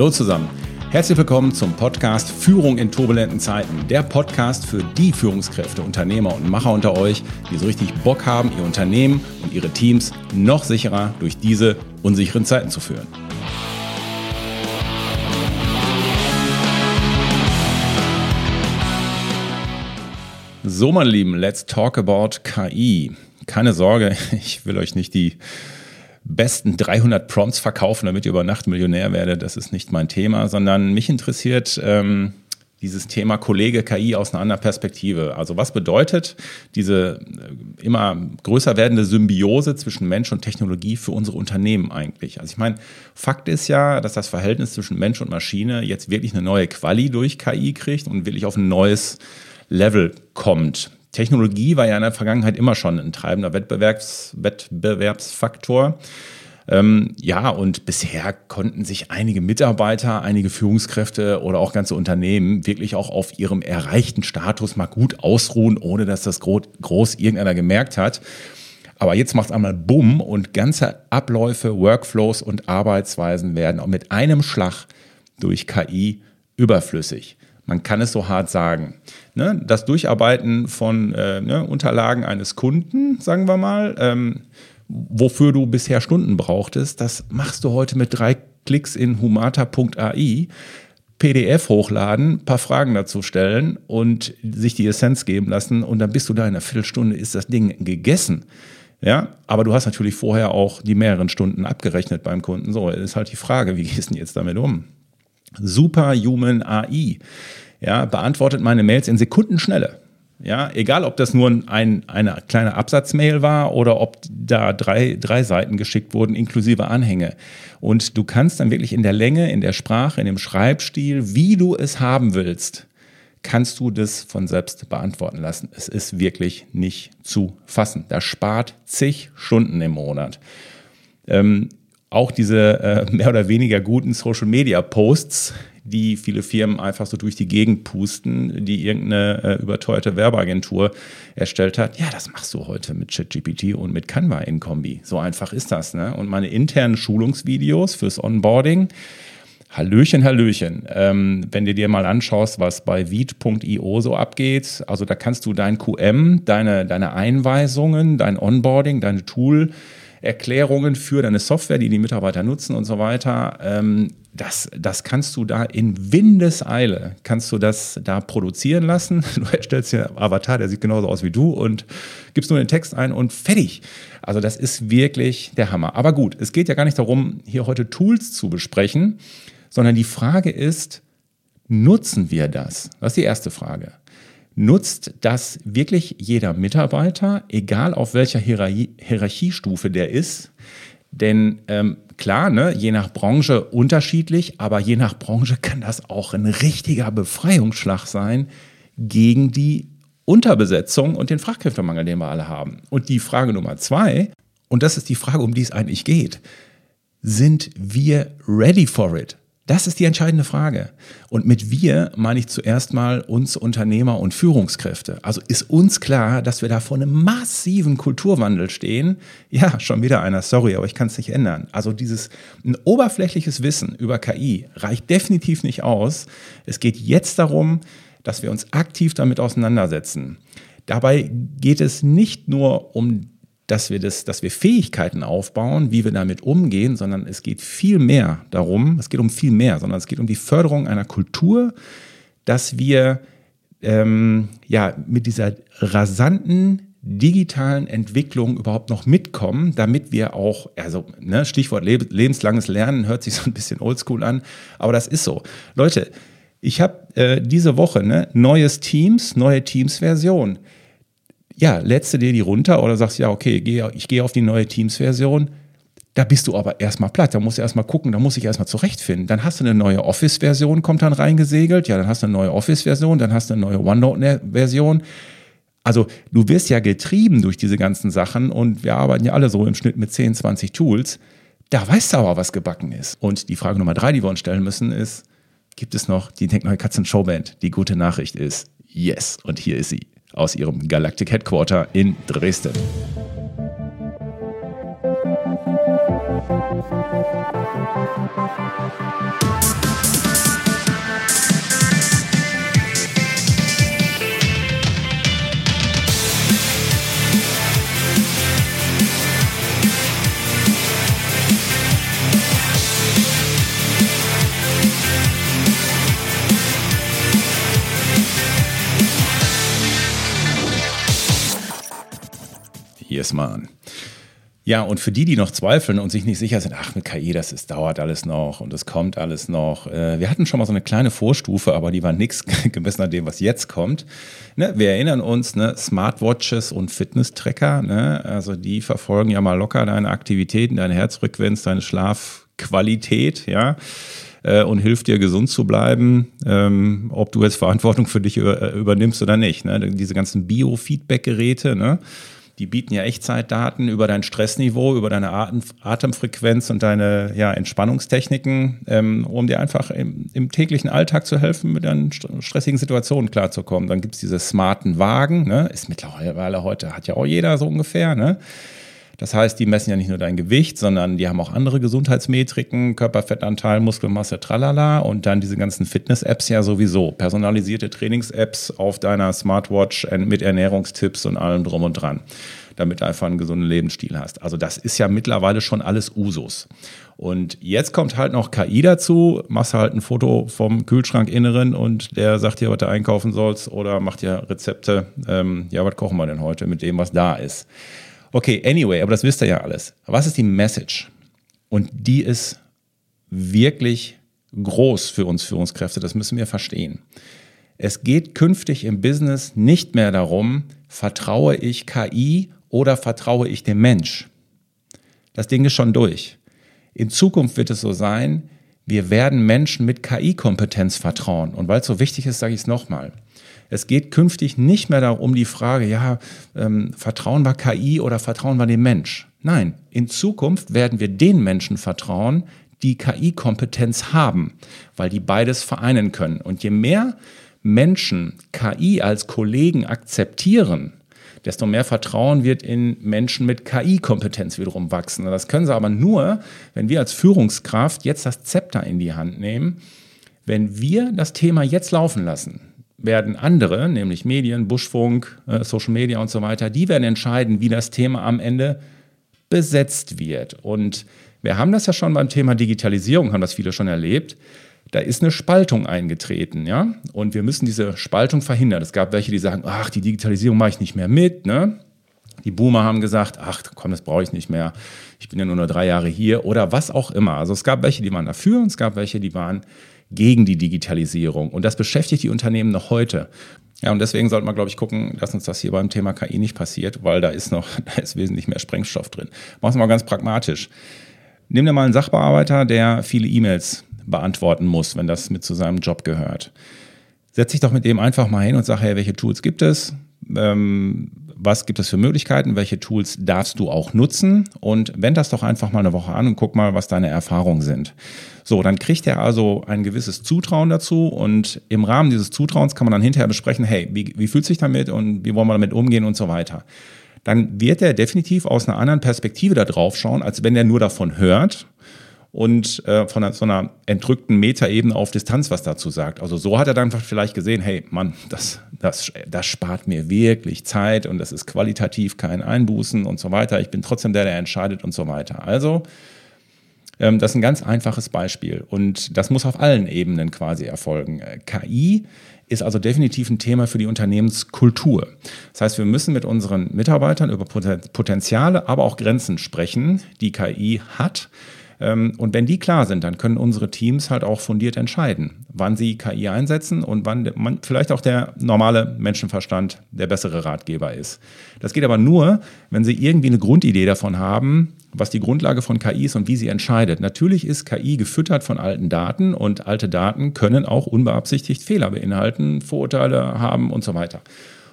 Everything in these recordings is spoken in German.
Hallo zusammen. Herzlich willkommen zum Podcast Führung in turbulenten Zeiten. Der Podcast für die Führungskräfte, Unternehmer und Macher unter euch, die so richtig Bock haben, ihr Unternehmen und ihre Teams noch sicherer durch diese unsicheren Zeiten zu führen. So, meine Lieben, let's talk about KI. Keine Sorge, ich will euch nicht die besten 300 Prompts verkaufen, damit ihr über Nacht Millionär werdet. Das ist nicht mein Thema, sondern mich interessiert ähm, dieses Thema Kollege KI aus einer anderen Perspektive. Also was bedeutet diese äh, immer größer werdende Symbiose zwischen Mensch und Technologie für unsere Unternehmen eigentlich? Also ich meine, Fakt ist ja, dass das Verhältnis zwischen Mensch und Maschine jetzt wirklich eine neue Quali durch KI kriegt und wirklich auf ein neues Level kommt. Technologie war ja in der Vergangenheit immer schon ein treibender Wettbewerbs Wettbewerbsfaktor. Ähm, ja, und bisher konnten sich einige Mitarbeiter, einige Führungskräfte oder auch ganze Unternehmen wirklich auch auf ihrem erreichten Status mal gut ausruhen, ohne dass das groß, groß irgendeiner gemerkt hat. Aber jetzt macht es einmal Bumm und ganze Abläufe, Workflows und Arbeitsweisen werden auch mit einem Schlag durch KI überflüssig. Man kann es so hart sagen. Ne? Das Durcharbeiten von äh, ne, Unterlagen eines Kunden, sagen wir mal, ähm, wofür du bisher Stunden brauchtest, das machst du heute mit drei Klicks in humata.ai. PDF hochladen, paar Fragen dazu stellen und sich die Essenz geben lassen und dann bist du da in einer Viertelstunde, ist das Ding gegessen. Ja, aber du hast natürlich vorher auch die mehreren Stunden abgerechnet beim Kunden. So, ist halt die Frage, wie gehst du jetzt damit um? Superhuman AI ja, beantwortet meine Mails in Sekundenschnelle. Ja, egal ob das nur ein, eine kleine Absatzmail war oder ob da drei, drei Seiten geschickt wurden, inklusive Anhänge. Und du kannst dann wirklich in der Länge, in der Sprache, in dem Schreibstil, wie du es haben willst, kannst du das von selbst beantworten lassen. Es ist wirklich nicht zu fassen. Das spart zig Stunden im Monat. Ähm, auch diese äh, mehr oder weniger guten Social Media Posts, die viele Firmen einfach so durch die Gegend pusten, die irgendeine äh, überteuerte Werbeagentur erstellt hat. Ja, das machst du heute mit ChatGPT und mit Canva in Kombi. So einfach ist das. Ne? Und meine internen Schulungsvideos fürs Onboarding. Hallöchen, Hallöchen. Ähm, wenn du dir mal anschaust, was bei Viet.io so abgeht, also da kannst du dein QM, deine, deine Einweisungen, dein Onboarding, deine Tool, Erklärungen für deine Software, die die Mitarbeiter nutzen und so weiter. Ähm, das, das kannst du da in Windeseile, kannst du das da produzieren lassen. Du erstellst ja Avatar, der sieht genauso aus wie du und gibst nur den Text ein und fertig. Also das ist wirklich der Hammer. Aber gut, es geht ja gar nicht darum, hier heute Tools zu besprechen, sondern die Frage ist, nutzen wir das? Das ist die erste Frage nutzt das wirklich jeder Mitarbeiter, egal auf welcher Hierarchie, Hierarchiestufe der ist. Denn ähm, klar, ne, je nach Branche unterschiedlich, aber je nach Branche kann das auch ein richtiger Befreiungsschlag sein gegen die Unterbesetzung und den Fachkräftemangel, den wir alle haben. Und die Frage Nummer zwei, und das ist die Frage, um die es eigentlich geht, sind wir ready for it? Das ist die entscheidende Frage. Und mit wir meine ich zuerst mal uns Unternehmer und Führungskräfte. Also ist uns klar, dass wir da vor einem massiven Kulturwandel stehen. Ja, schon wieder einer, sorry, aber ich kann es nicht ändern. Also dieses ein oberflächliches Wissen über KI reicht definitiv nicht aus. Es geht jetzt darum, dass wir uns aktiv damit auseinandersetzen. Dabei geht es nicht nur um dass wir, das, dass wir Fähigkeiten aufbauen, wie wir damit umgehen, sondern es geht viel mehr darum, es geht um viel mehr, sondern es geht um die Förderung einer Kultur, dass wir ähm, ja, mit dieser rasanten digitalen Entwicklung überhaupt noch mitkommen, damit wir auch, also ne, Stichwort lebenslanges Lernen hört sich so ein bisschen oldschool an, aber das ist so. Leute, ich habe äh, diese Woche ne, neues Teams, neue Teams-Version ja, du dir die runter oder sagst, ja, okay, ich gehe auf die neue Teams-Version. Da bist du aber erstmal platt. Da musst du erstmal gucken, da muss ich erstmal zurechtfinden. Dann hast du eine neue Office-Version, kommt dann reingesegelt. Ja, dann hast du eine neue Office-Version, dann hast du eine neue OneNote-Version. Also du wirst ja getrieben durch diese ganzen Sachen und wir arbeiten ja alle so im Schnitt mit 10, 20 Tools. Da weißt du aber, was gebacken ist. Und die Frage Nummer drei, die wir uns stellen müssen, ist, gibt es noch die Denkneue Katzen Showband? Die gute Nachricht ist, yes. Und hier ist sie aus ihrem Galactic Headquarter in Dresden. Yes, man. Ja, und für die, die noch zweifeln und sich nicht sicher sind, ach, mit KI, das ist, dauert alles noch und es kommt alles noch. Äh, wir hatten schon mal so eine kleine Vorstufe, aber die war nichts gemessen an dem, was jetzt kommt. Ne, wir erinnern uns, ne, Smartwatches und Fitness-Tracker, ne, also die verfolgen ja mal locker deine Aktivitäten, deine Herzfrequenz, deine Schlafqualität, ja äh, und hilft dir gesund zu bleiben, ähm, ob du jetzt Verantwortung für dich äh, übernimmst oder nicht. Ne? Diese ganzen Biofeedback-Geräte, ne? Die bieten ja Echtzeitdaten über dein Stressniveau, über deine Atem Atemfrequenz und deine ja, Entspannungstechniken, ähm, um dir einfach im, im, täglichen Alltag zu helfen, mit deinen stressigen Situationen klarzukommen. Dann gibt es diese smarten Wagen, ne? ist mittlerweile heute, hat ja auch jeder so ungefähr, ne? Das heißt, die messen ja nicht nur dein Gewicht, sondern die haben auch andere Gesundheitsmetriken, Körperfettanteil, Muskelmasse, tralala und dann diese ganzen Fitness-Apps ja sowieso. Personalisierte Trainings-Apps auf deiner Smartwatch mit Ernährungstipps und allem drum und dran, damit du einfach einen gesunden Lebensstil hast. Also das ist ja mittlerweile schon alles Usus. Und jetzt kommt halt noch KI dazu, machst halt ein Foto vom Kühlschrankinneren und der sagt dir, was du einkaufen sollst oder macht dir Rezepte. Ähm, ja, was kochen wir denn heute mit dem, was da ist? Okay, anyway, aber das wisst ihr ja alles. Was ist die Message? Und die ist wirklich groß für uns Führungskräfte, das müssen wir verstehen. Es geht künftig im Business nicht mehr darum, vertraue ich KI oder vertraue ich dem Mensch. Das Ding ist schon durch. In Zukunft wird es so sein, wir werden Menschen mit KI-Kompetenz vertrauen. Und weil es so wichtig ist, sage ich es nochmal. Es geht künftig nicht mehr darum, die Frage, ja, ähm, vertrauen wir KI oder vertrauen wir dem Mensch? Nein, in Zukunft werden wir den Menschen vertrauen, die KI-Kompetenz haben, weil die beides vereinen können. Und je mehr Menschen KI als Kollegen akzeptieren, desto mehr Vertrauen wird in Menschen mit KI-Kompetenz wiederum wachsen. Das können sie aber nur, wenn wir als Führungskraft jetzt das Zepter in die Hand nehmen, wenn wir das Thema jetzt laufen lassen werden andere, nämlich Medien, Buschfunk, äh, Social Media und so weiter, die werden entscheiden, wie das Thema am Ende besetzt wird. Und wir haben das ja schon beim Thema Digitalisierung, haben das viele schon erlebt. Da ist eine Spaltung eingetreten, ja. Und wir müssen diese Spaltung verhindern. Es gab welche, die sagen, ach, die Digitalisierung mache ich nicht mehr mit, ne? Die Boomer haben gesagt, ach komm, das brauche ich nicht mehr. Ich bin ja nur noch drei Jahre hier oder was auch immer. Also es gab welche, die waren dafür und es gab welche, die waren gegen die Digitalisierung. Und das beschäftigt die Unternehmen noch heute. Ja, und deswegen sollte man, glaube ich, gucken, dass uns das hier beim Thema KI nicht passiert, weil da ist noch, da ist wesentlich mehr Sprengstoff drin. Machen wir mal ganz pragmatisch. Nimm dir mal einen Sachbearbeiter, der viele E-Mails beantworten muss, wenn das mit zu seinem Job gehört. Setz dich doch mit dem einfach mal hin und sag, hey, welche Tools gibt es? Ähm, was gibt es für Möglichkeiten, welche Tools darfst du auch nutzen und wend das doch einfach mal eine Woche an und guck mal, was deine Erfahrungen sind. So, dann kriegt er also ein gewisses Zutrauen dazu und im Rahmen dieses Zutrauens kann man dann hinterher besprechen, hey, wie, wie fühlt sich damit und wie wollen wir damit umgehen und so weiter. Dann wird er definitiv aus einer anderen Perspektive da drauf schauen, als wenn er nur davon hört und äh, von einer, so einer entrückten Metaebene auf Distanz was dazu sagt. Also so hat er dann vielleicht gesehen, hey Mann, das, das, das spart mir wirklich Zeit und das ist qualitativ kein Einbußen und so weiter. Ich bin trotzdem der, der entscheidet und so weiter. Also ähm, das ist ein ganz einfaches Beispiel und das muss auf allen Ebenen quasi erfolgen. Äh, KI ist also definitiv ein Thema für die Unternehmenskultur. Das heißt, wir müssen mit unseren Mitarbeitern über Potenziale, aber auch Grenzen sprechen, die KI hat und wenn die klar sind, dann können unsere Teams halt auch fundiert entscheiden, wann sie KI einsetzen und wann man, vielleicht auch der normale Menschenverstand der bessere Ratgeber ist. Das geht aber nur, wenn sie irgendwie eine Grundidee davon haben, was die Grundlage von KI ist und wie sie entscheidet. Natürlich ist KI gefüttert von alten Daten und alte Daten können auch unbeabsichtigt Fehler beinhalten, Vorurteile haben und so weiter.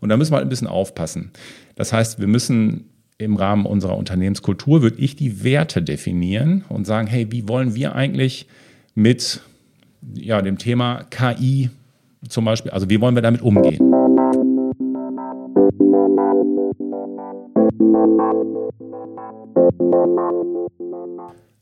Und da müssen wir halt ein bisschen aufpassen. Das heißt, wir müssen im Rahmen unserer Unternehmenskultur würde ich die Werte definieren und sagen, hey, wie wollen wir eigentlich mit ja, dem Thema KI zum Beispiel, also wie wollen wir damit umgehen?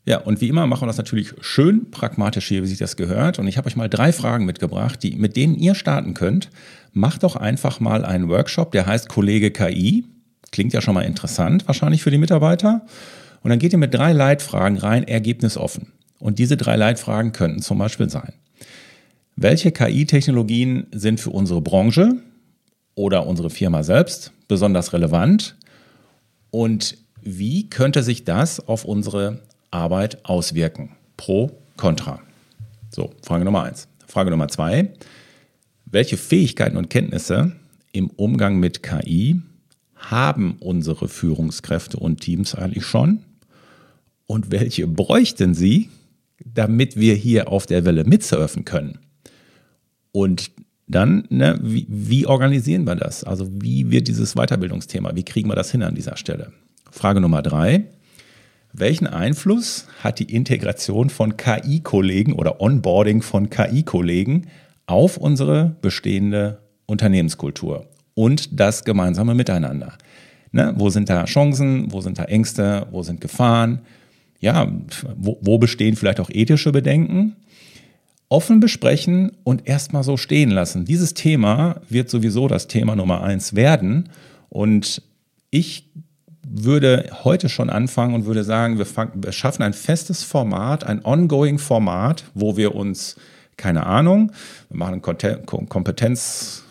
Ja, und wie immer machen wir das natürlich schön pragmatisch hier, wie sich das gehört. Und ich habe euch mal drei Fragen mitgebracht, die, mit denen ihr starten könnt. Macht doch einfach mal einen Workshop, der heißt Kollege KI. Klingt ja schon mal interessant, wahrscheinlich für die Mitarbeiter. Und dann geht ihr mit drei Leitfragen rein, ergebnisoffen. Und diese drei Leitfragen könnten zum Beispiel sein. Welche KI-Technologien sind für unsere Branche oder unsere Firma selbst besonders relevant? Und wie könnte sich das auf unsere Arbeit auswirken? Pro, Contra. So, Frage Nummer eins. Frage Nummer zwei. Welche Fähigkeiten und Kenntnisse im Umgang mit KI haben unsere Führungskräfte und Teams eigentlich schon? Und welche bräuchten sie, damit wir hier auf der Welle mitsurfen können? Und dann, ne, wie, wie organisieren wir das? Also wie wird dieses Weiterbildungsthema, wie kriegen wir das hin an dieser Stelle? Frage Nummer drei. Welchen Einfluss hat die Integration von KI-Kollegen oder Onboarding von KI-Kollegen auf unsere bestehende Unternehmenskultur und das gemeinsame Miteinander? Ne, wo sind da Chancen, wo sind da Ängste, wo sind Gefahren? Ja, wo, wo bestehen vielleicht auch ethische Bedenken? Offen besprechen und erstmal so stehen lassen. Dieses Thema wird sowieso das Thema Nummer eins werden. Und ich würde heute schon anfangen und würde sagen, wir, fang, wir schaffen ein festes Format, ein ongoing Format, wo wir uns, keine Ahnung, wir machen eine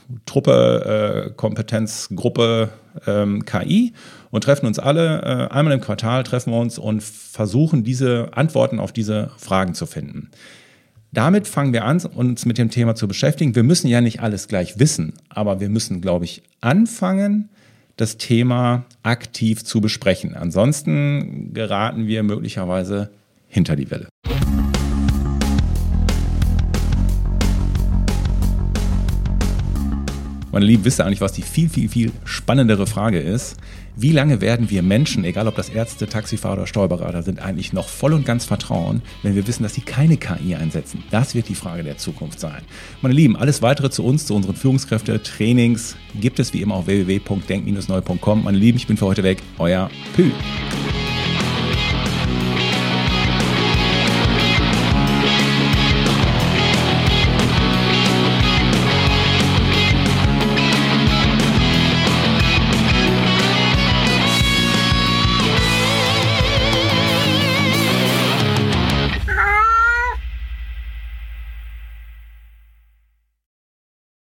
Kompetenztruppe, äh, Kompetenzgruppe ähm, KI und treffen uns alle, äh, einmal im Quartal treffen wir uns und versuchen diese Antworten auf diese Fragen zu finden. Damit fangen wir an, uns mit dem Thema zu beschäftigen. Wir müssen ja nicht alles gleich wissen, aber wir müssen, glaube ich, anfangen, das Thema aktiv zu besprechen. Ansonsten geraten wir möglicherweise hinter die Welle. Meine Lieben, wisst ihr eigentlich, was die viel, viel, viel spannendere Frage ist? Wie lange werden wir Menschen, egal ob das Ärzte, Taxifahrer oder Steuerberater sind, eigentlich noch voll und ganz vertrauen, wenn wir wissen, dass sie keine KI einsetzen? Das wird die Frage der Zukunft sein. Meine Lieben, alles weitere zu uns, zu unseren Führungskräfte, Trainings gibt es wie immer auf www.denk-neu.com. Meine Lieben, ich bin für heute weg. Euer Pü.